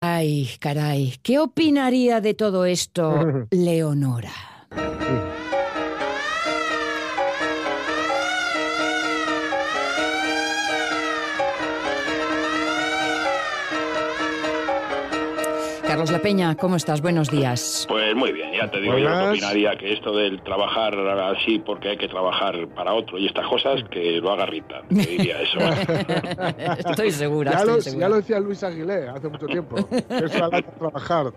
Ay, caray, ¿qué opinaría de todo esto Leonora? Carlos La Peña, ¿cómo estás? Buenos días. Pues muy bien, ya te digo yo que opinaría que esto del trabajar así porque hay que trabajar para otro y estas cosas, que lo haga Rita, te diría eso. estoy segura, ya, estoy lo, segura. ya lo decía Luis Aguilé hace mucho tiempo, que hay que trabajar.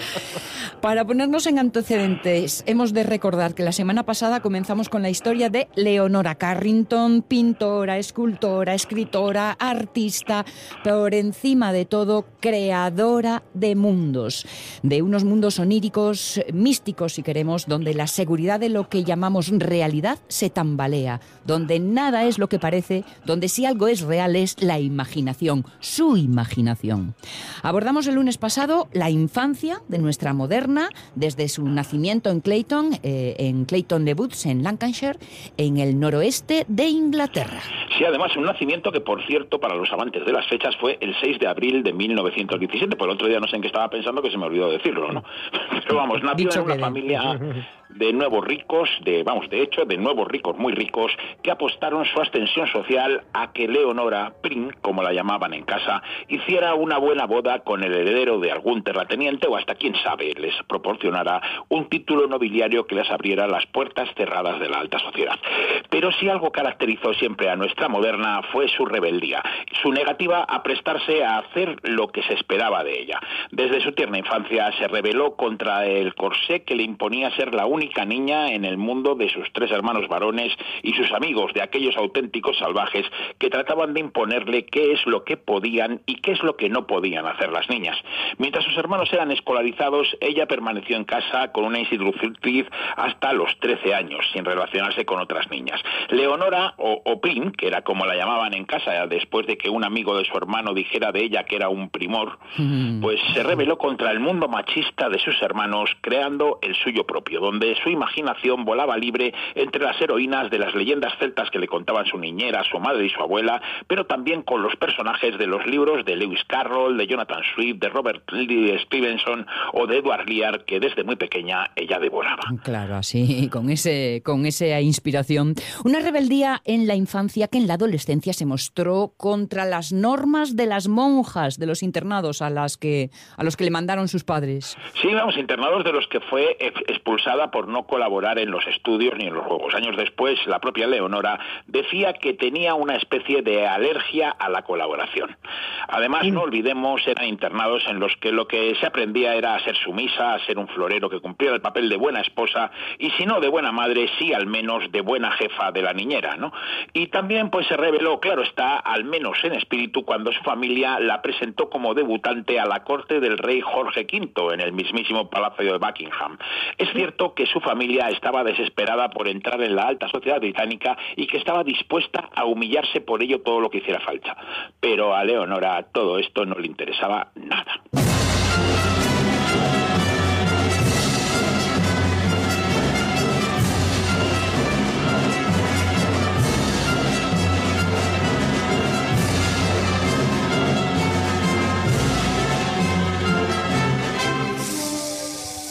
Para ponernos en antecedentes, hemos de recordar que la semana pasada comenzamos con la historia de Leonora Carrington, pintora, escultora, escritora, artista, por encima de todo, creadora de mundos, de unos mundos oníricos, místicos si queremos, donde la seguridad de lo que llamamos realidad se tambalea, donde nada es lo que parece, donde si algo es real es la imaginación, su imaginación. Abordamos el lunes pasado la infancia de nuestra moderna, desde su nacimiento en Clayton, eh, en Clayton le Woods, en Lancashire, en el noroeste de Inglaterra. Sí, además un nacimiento que, por cierto, para los amantes de las fechas fue el 6 de abril de 1917, por el otro día no sé en qué estaba pensando que se me olvidó decirlo, ¿no? Pero vamos, nació en una familia de nuevos ricos, de vamos, de hecho, de nuevos ricos muy ricos, que apostaron su ascensión social a que Leonora Prim, como la llamaban en casa, hiciera una buena boda con el heredero de algún terrateniente o hasta quién sabe les proporcionara un título nobiliario que les abriera las puertas cerradas de la alta sociedad. Pero si algo caracterizó siempre a nuestra moderna fue su rebeldía, su negativa a prestarse a hacer lo que se esperaba de ella. Desde su tierna infancia se rebeló contra el corsé que le imponía ser la única niña en el mundo de sus tres hermanos varones y sus amigos, de aquellos auténticos salvajes que trataban de imponerle qué es lo que podían y qué es lo que no podían hacer las niñas. Mientras sus hermanos eran escolarizados, ella permaneció en casa con una institutriz hasta los 13 años, sin relacionarse con otras niñas. Leonora, o, o Prim, que era como la llamaban en casa después de que un amigo de su hermano dijera de ella que era un primor, pues se rebeló contra el mundo machista de sus hermanos, creando el suyo propio, donde su imaginación volaba libre entre las heroínas de las leyendas celtas que le contaban su niñera, su madre y su abuela, pero también con los personajes de los libros de Lewis Carroll, de Jonathan Swift, de Robert Stevenson o de Edward Lear, que desde muy pequeña ella devoraba. Claro, así, con, ese, con esa inspiración. Una rebeldía en la infancia que en la adolescencia se mostró contra las normas de las monjas de los internados a, las que, a los que le mandaron sus padres. Sí, vamos, internados de los que fue ex- expulsada por no colaborar en los estudios ni en los juegos. Años después, la propia Leonora decía que tenía una especie de alergia a la colaboración. Además, no olvidemos, eran internados en los que lo que se aprendía era a ser sumisa, a ser un florero que cumpliera el papel de buena esposa y si no de buena madre, sí al menos de buena jefa de la niñera, ¿no? Y también pues se reveló, claro está, al menos en espíritu, cuando su familia la presentó como debutante a la corte del rey Jorge V en el mismísimo Palacio de Buckingham. Es cierto que su familia estaba desesperada por entrar en la alta sociedad británica y que estaba dispuesta a humillarse por ello todo lo que hiciera falta. Pero a Leonora todo esto no le interesaba nada.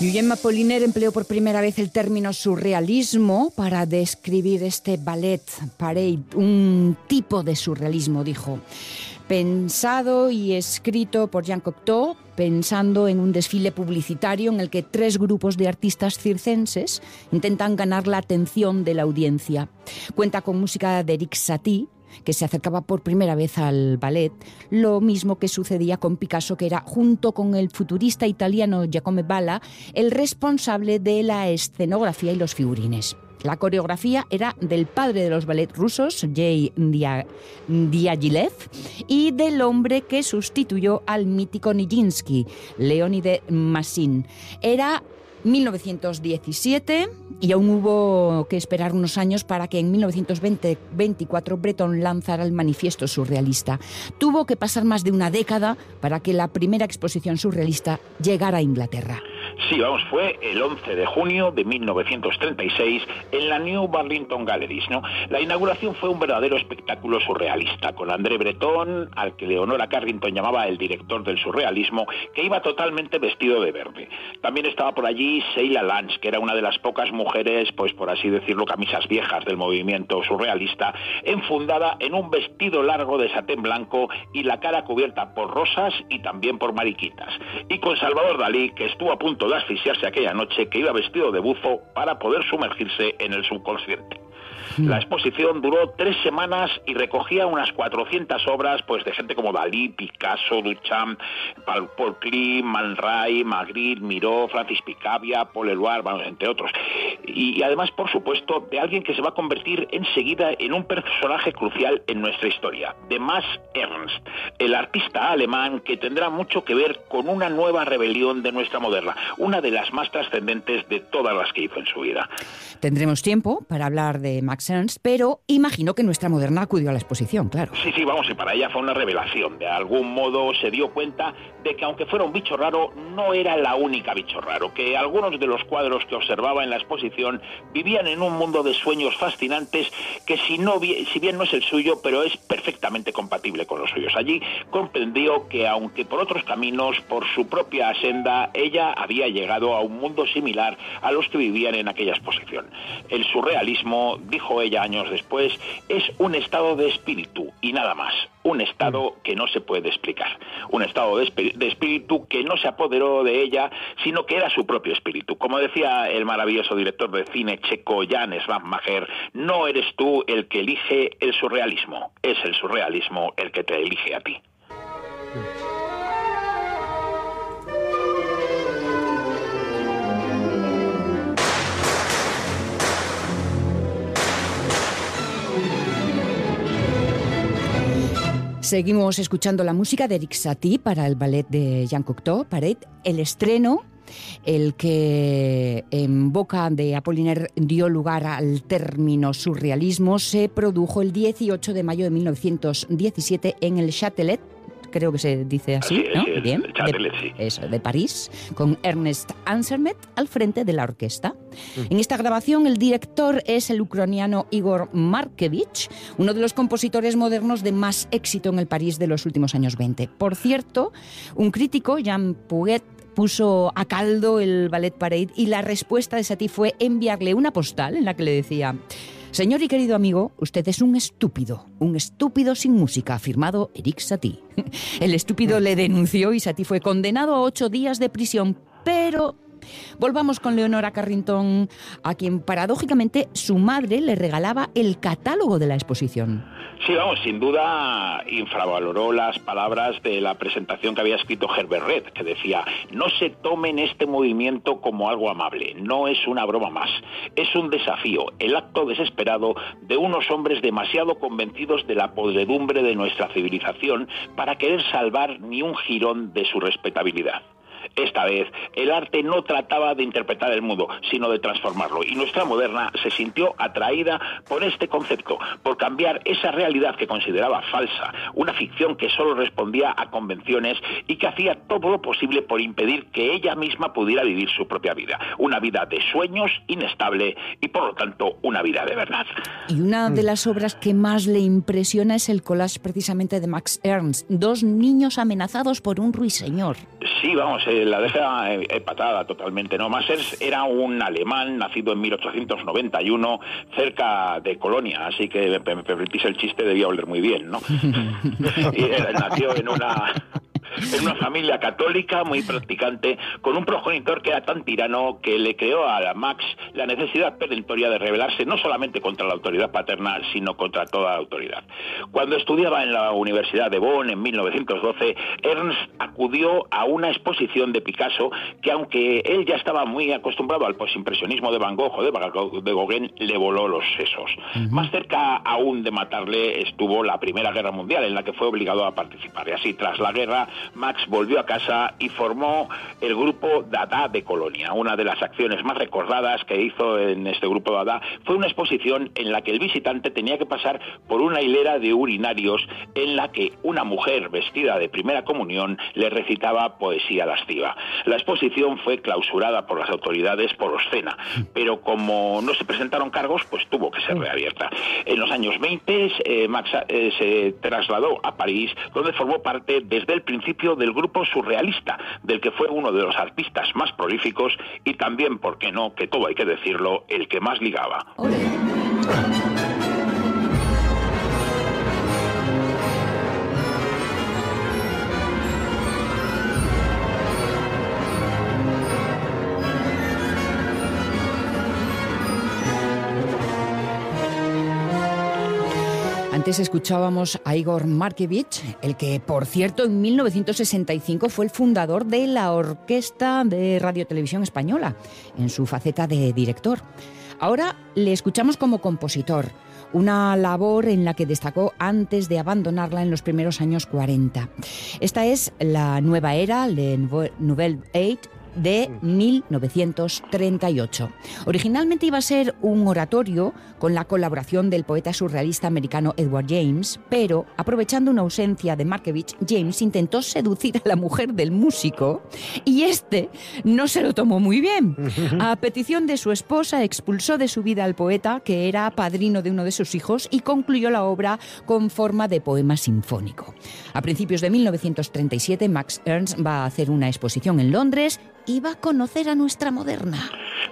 Guillaume Apollinaire empleó por primera vez el término surrealismo para describir este ballet parade, un tipo de surrealismo, dijo. Pensado y escrito por Jean Cocteau, pensando en un desfile publicitario en el que tres grupos de artistas circenses intentan ganar la atención de la audiencia. Cuenta con música de Eric Satie, que se acercaba por primera vez al ballet, lo mismo que sucedía con Picasso, que era, junto con el futurista italiano Giacomo Balla, el responsable de la escenografía y los figurines. La coreografía era del padre de los ballet rusos, Jay Diaghilev, y del hombre que sustituyó al mítico Nijinsky, Leonide Massin. Era 1917 y aún hubo que esperar unos años para que en 1924 Breton lanzara el manifiesto surrealista. Tuvo que pasar más de una década para que la primera exposición surrealista llegara a Inglaterra. Sí, vamos, fue el 11 de junio de 1936 en la New Burlington Galleries, ¿no? La inauguración fue un verdadero espectáculo surrealista, con André Breton, al que Leonora Carrington llamaba el director del surrealismo, que iba totalmente vestido de verde. También estaba por allí Sheila Lance, que era una de las pocas mujeres, pues por así decirlo, camisas viejas del movimiento surrealista, enfundada en un vestido largo de satén blanco y la cara cubierta por rosas y también por mariquitas. Y con Salvador Dalí, que estuvo a punto de asfixiarse aquella noche que iba vestido de buzo para poder sumergirse en el subconsciente. Hmm. La exposición duró tres semanas y recogía unas 400 obras pues, de gente como Dalí, Picasso, Duchamp, Paul Klee, Man Ray, Magritte, Miró, Francis Picabia, Paul Eluard, entre otros. Y, además, por supuesto, de alguien que se va a convertir enseguida en un personaje crucial en nuestra historia, de Max Ernst, el artista alemán que tendrá mucho que ver con una nueva rebelión de nuestra moderna, una de las más trascendentes de todas las que hizo en su vida. Tendremos tiempo para hablar de Max Ernst, pero imagino que nuestra moderna acudió a la exposición, claro. Sí, sí, vamos, y para ella fue una revelación. De algún modo se dio cuenta de que aunque fuera un bicho raro, no era la única bicho raro, que algunos de los cuadros que observaba en la exposición vivían en un mundo de sueños fascinantes que si, no, si bien no es el suyo, pero es perfectamente compatible con los suyos. Allí comprendió que aunque por otros caminos, por su propia senda, ella había llegado a un mundo similar a los que vivían en aquella exposición. El surrealismo, dijo ella años después, es un estado de espíritu y nada más, un estado mm. que no se puede explicar, un estado de, espíritu que no se apoderó de ella, sino que era su propio espíritu. Como decía el maravilloso director de cine checo Jan Svanmacher, no eres tú el que elige el surrealismo, es el surrealismo el que te elige a ti. Seguimos escuchando la música de Eric Satie para el ballet de Jean Cocteau, Pared, el estreno el que en boca de Apollinaire dio lugar al término surrealismo, se produjo el 18 de mayo de 1917 en el Châtelet creo que se dice así, ¿no? Bien, de, eso, de París, con Ernest Ansermet al frente de la orquesta. Mm. En esta grabación el director es el ucraniano Igor Markevich, uno de los compositores modernos de más éxito en el París de los últimos años 20. Por cierto, un crítico, Jean Puget, puso a caldo el Ballet Parade y la respuesta de Satie fue enviarle una postal en la que le decía Señor y querido amigo, usted es un estúpido, un estúpido sin música, afirmado Eric Satie. El estúpido le denunció y Satie fue condenado a ocho días de prisión, pero Volvamos con Leonora Carrington, a quien paradójicamente su madre le regalaba el catálogo de la exposición. Sí, vamos, sin duda infravaloró las palabras de la presentación que había escrito Herbert Red, que decía, no se tomen este movimiento como algo amable, no es una broma más, es un desafío, el acto desesperado de unos hombres demasiado convencidos de la podredumbre de nuestra civilización para querer salvar ni un jirón de su respetabilidad. Esta vez, el arte no trataba de interpretar el mundo, sino de transformarlo. Y nuestra moderna se sintió atraída por este concepto, por cambiar esa realidad que consideraba falsa, una ficción que solo respondía a convenciones y que hacía todo lo posible por impedir que ella misma pudiera vivir su propia vida. Una vida de sueños, inestable y por lo tanto una vida de verdad. Y una de las obras que más le impresiona es el collage precisamente de Max Ernst, dos niños amenazados por un ruiseñor. Sí, vamos, eh, la deja empatada totalmente. No, Massers era un alemán nacido en 1891 cerca de Colonia, así que me, permitís el chiste, debía oler muy bien, ¿no? y, nació en una en una familia católica muy practicante, con un progenitor que era tan tirano que le creó a Max la necesidad perentoria de rebelarse no solamente contra la autoridad paterna, sino contra toda la autoridad. Cuando estudiaba en la Universidad de Bonn en 1912, Ernst acudió a una exposición de Picasso que, aunque él ya estaba muy acostumbrado al posimpresionismo de Van Gogh o de, Gauguin, le voló los sesos. Más cerca aún de matarle estuvo la Primera Guerra Mundial, en la que fue obligado a participar. Y así, tras la guerra, Max volvió a casa y formó el grupo Dada de Colonia. Una de las acciones más recordadas que hizo en este grupo Dada fue una exposición en la que el visitante tenía que pasar por una hilera de urinarios en la que una mujer vestida de primera comunión le recitaba poesía lasciva. La exposición fue clausurada por las autoridades por obscena, pero como no se presentaron cargos, pues tuvo que ser reabierta. En los años 20, eh, Max eh, se trasladó a París, donde formó parte desde el principio del grupo surrealista, del que fue uno de los artistas más prolíficos y también, ¿por qué no?, que todo hay que decirlo, el que más ligaba. Antes escuchábamos a Igor Markevich, el que, por cierto, en 1965 fue el fundador de la Orquesta de Radio Televisión Española, en su faceta de director. Ahora le escuchamos como compositor, una labor en la que destacó antes de abandonarla en los primeros años 40. Esta es la nueva era, Le Nouvelle de 1938. Originalmente iba a ser un oratorio con la colaboración del poeta surrealista americano Edward James, pero aprovechando una ausencia de Markevich, James intentó seducir a la mujer del músico y este no se lo tomó muy bien. A petición de su esposa expulsó de su vida al poeta, que era padrino de uno de sus hijos, y concluyó la obra con forma de poema sinfónico. A principios de 1937, Max Ernst va a hacer una exposición en Londres iba a conocer a nuestra moderna.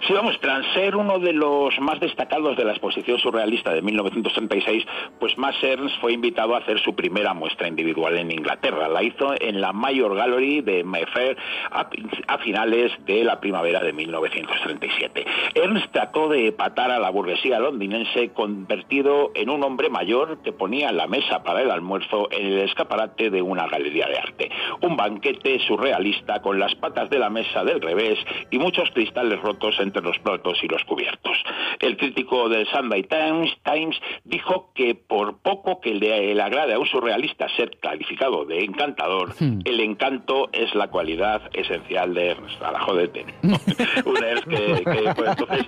Sí, vamos, tras ser uno de los más destacados de la exposición surrealista de 1936, pues Max Ernst fue invitado a hacer su primera muestra individual en Inglaterra. La hizo en la Mayor Gallery de Mayfair a, finales de la primavera de 1937. Ernst trató de patar a la burguesía londinense convertido en un hombre mayor que ponía la mesa para el almuerzo en el escaparate de una galería de arte. Un banquete surrealista con las patas de la mesa del revés y muchos cristales rotos entre los platos y los cubiertos. El crítico del Sunday Times, Times dijo que por poco que le, agrade a un surrealista ser calificado de encantador, hmm. el encanto es la cualidad esencial de Ernst. A la jodete. un Ernst que, pues, entonces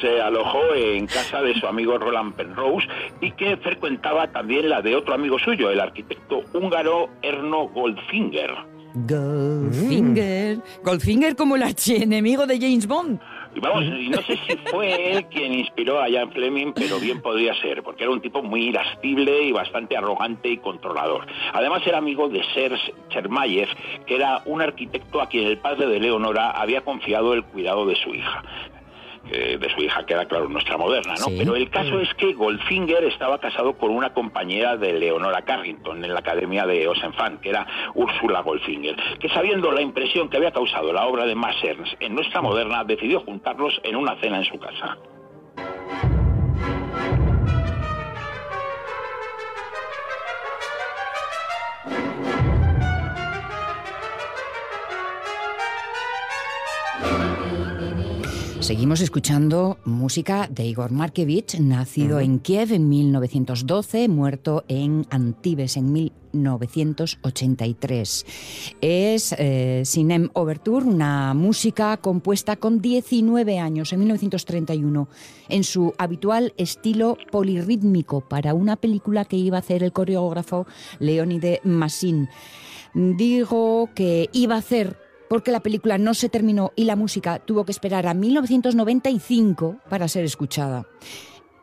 se alojó en casa de su amigo Roland Penrose y que frecuentaba también la de otro amigo suyo, el arquitecto húngaro Erno Goldfinger. Goldfinger. Mm. Goldfinger como el archienemigo de James Bond. Vamos, no sé si fue él quien inspiró a Jan Fleming, pero bien podría ser, porque era un tipo muy irascible y bastante arrogante y controlador. Además era amigo de Serge Chermayev, que era un arquitecto a quien el padre de Leonora había confiado el cuidado de su hija. Eh, de su hija, queda claro, nuestra moderna, ¿no? Pero el caso es que Goldfinger estaba casado con una compañera de Leonora Carrington en la Academia de Osenfant, que era Úrsula Goldfinger, que sabiendo la impresión que había causado la obra de Massers en nuestra moderna, decidió juntarlos en una cena en su casa. Seguimos escuchando música de Igor Markevich, nacido en Kiev en 1912, muerto en Antibes en 1983. Es eh, Sinem Overture, una música compuesta con 19 años, en 1931, en su habitual estilo polirrítmico para una película que iba a hacer el coreógrafo Leonide Massin. Digo que iba a hacer porque la película no se terminó y la música tuvo que esperar a 1995 para ser escuchada.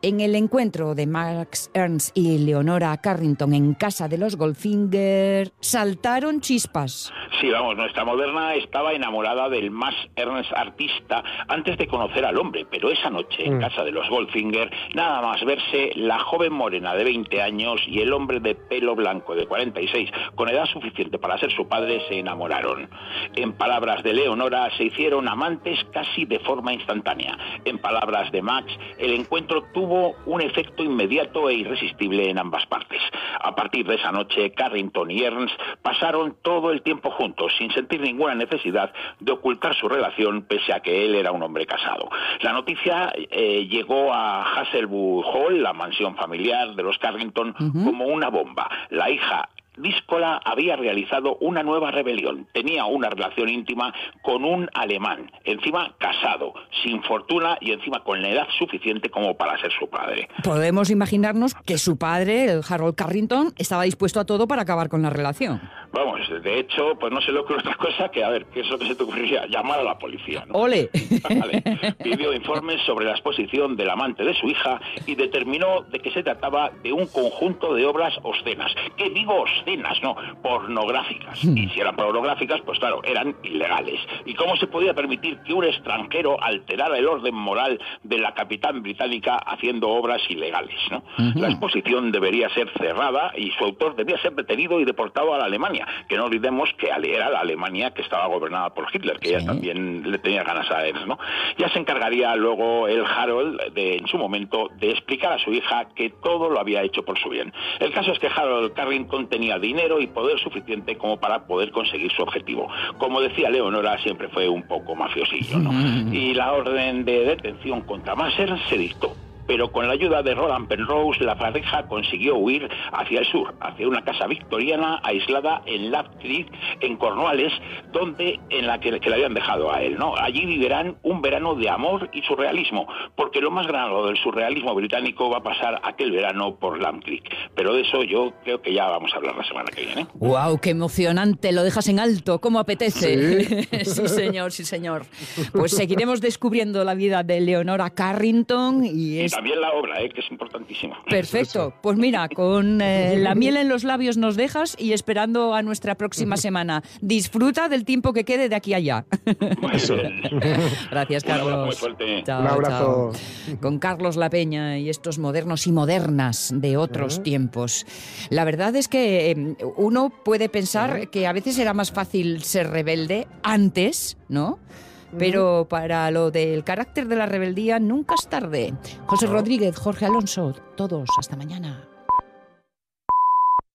En el encuentro de Max Ernst y Leonora Carrington en casa de los Goldfinger, saltaron chispas. Sí, vamos, nuestra moderna estaba enamorada del más Ernst artista antes de conocer al hombre, pero esa noche en casa de los Goldfinger, nada más verse la joven morena de 20 años y el hombre de pelo blanco de 46, con edad suficiente para ser su padre, se enamoraron. En palabras de Leonora, se hicieron amantes casi de forma instantánea. En palabras de Max, el encuentro tuvo hubo un efecto inmediato e irresistible en ambas partes. A partir de esa noche, Carrington y Ernst pasaron todo el tiempo juntos, sin sentir ninguna necesidad de ocultar su relación, pese a que él era un hombre casado. La noticia eh, llegó a Hasselwood Hall, la mansión familiar de los Carrington, como una bomba. La hija Díscola había realizado una nueva rebelión. Tenía una relación íntima con un alemán, encima casado, sin fortuna y encima con la edad suficiente como para ser su padre. Podemos imaginarnos que su padre, el Harold Carrington, estaba dispuesto a todo para acabar con la relación. Vamos, de hecho, pues no se le ocurre otra cosa que, a ver, ¿qué es lo que se te ocurriría? Llamar a la policía. ¡Ole! Vale. Pidió informes sobre la exposición del amante de su hija y determinó de que se trataba de un conjunto de obras obscenas. ¿Qué digo obscenas? No, pornográficas. Hmm. Y si eran pornográficas, pues claro, eran ilegales. ¿Y cómo se podía permitir que un extranjero alterara el orden moral de la capitán británica haciendo obras ilegales? ¿no? La exposición debería ser cerrada y su autor debía ser detenido y deportado a la Alemania que no olvidemos que era la Alemania que estaba gobernada por Hitler, que ella también le tenía ganas a él, ¿no? Ya se encargaría luego el Harold, de, en su momento, de explicar a su hija que todo lo había hecho por su bien. El caso es que Harold Carrington tenía dinero y poder suficiente como para poder conseguir su objetivo. Como decía Leonora, siempre fue un poco mafiosillo, ¿no? Y la orden de detención contra Masser se dictó pero con la ayuda de Roland Penrose la pareja consiguió huir hacia el sur, hacia una casa victoriana aislada en Lap Creek, en Cornwallis, donde en la que, le habían dejado a él. ¿no? Allí vivirán un verano de amor y surrealismo, porque lo más grande del surrealismo británico va a pasar aquel verano por Lamb Creek. Pero de eso yo creo que ya vamos a hablar la semana que viene. ¡Wow! ¡Qué emocionante! Lo dejas en alto, ¿cómo apetece? Sí, señor, sí, señor. Pues seguiremos descubriendo la vida de Leonora Carrington y es también la obra, ¿eh? que es importantísima. Perfecto. Pues mira, con eh, la miel en los labios nos dejas y esperando a nuestra próxima semana. Disfruta del tiempo que quede de aquí a allá. Gracias, Carlos. Un abrazo. Con Carlos La Peña y estos modernos y modernas de otros tiempos. La verdad es que em, uno puede pensar que a veces era más fácil ser rebelde antes, ¿no? Pero para lo del carácter de la rebeldía nunca es tarde. José Rodríguez, Jorge Alonso, todos, hasta mañana.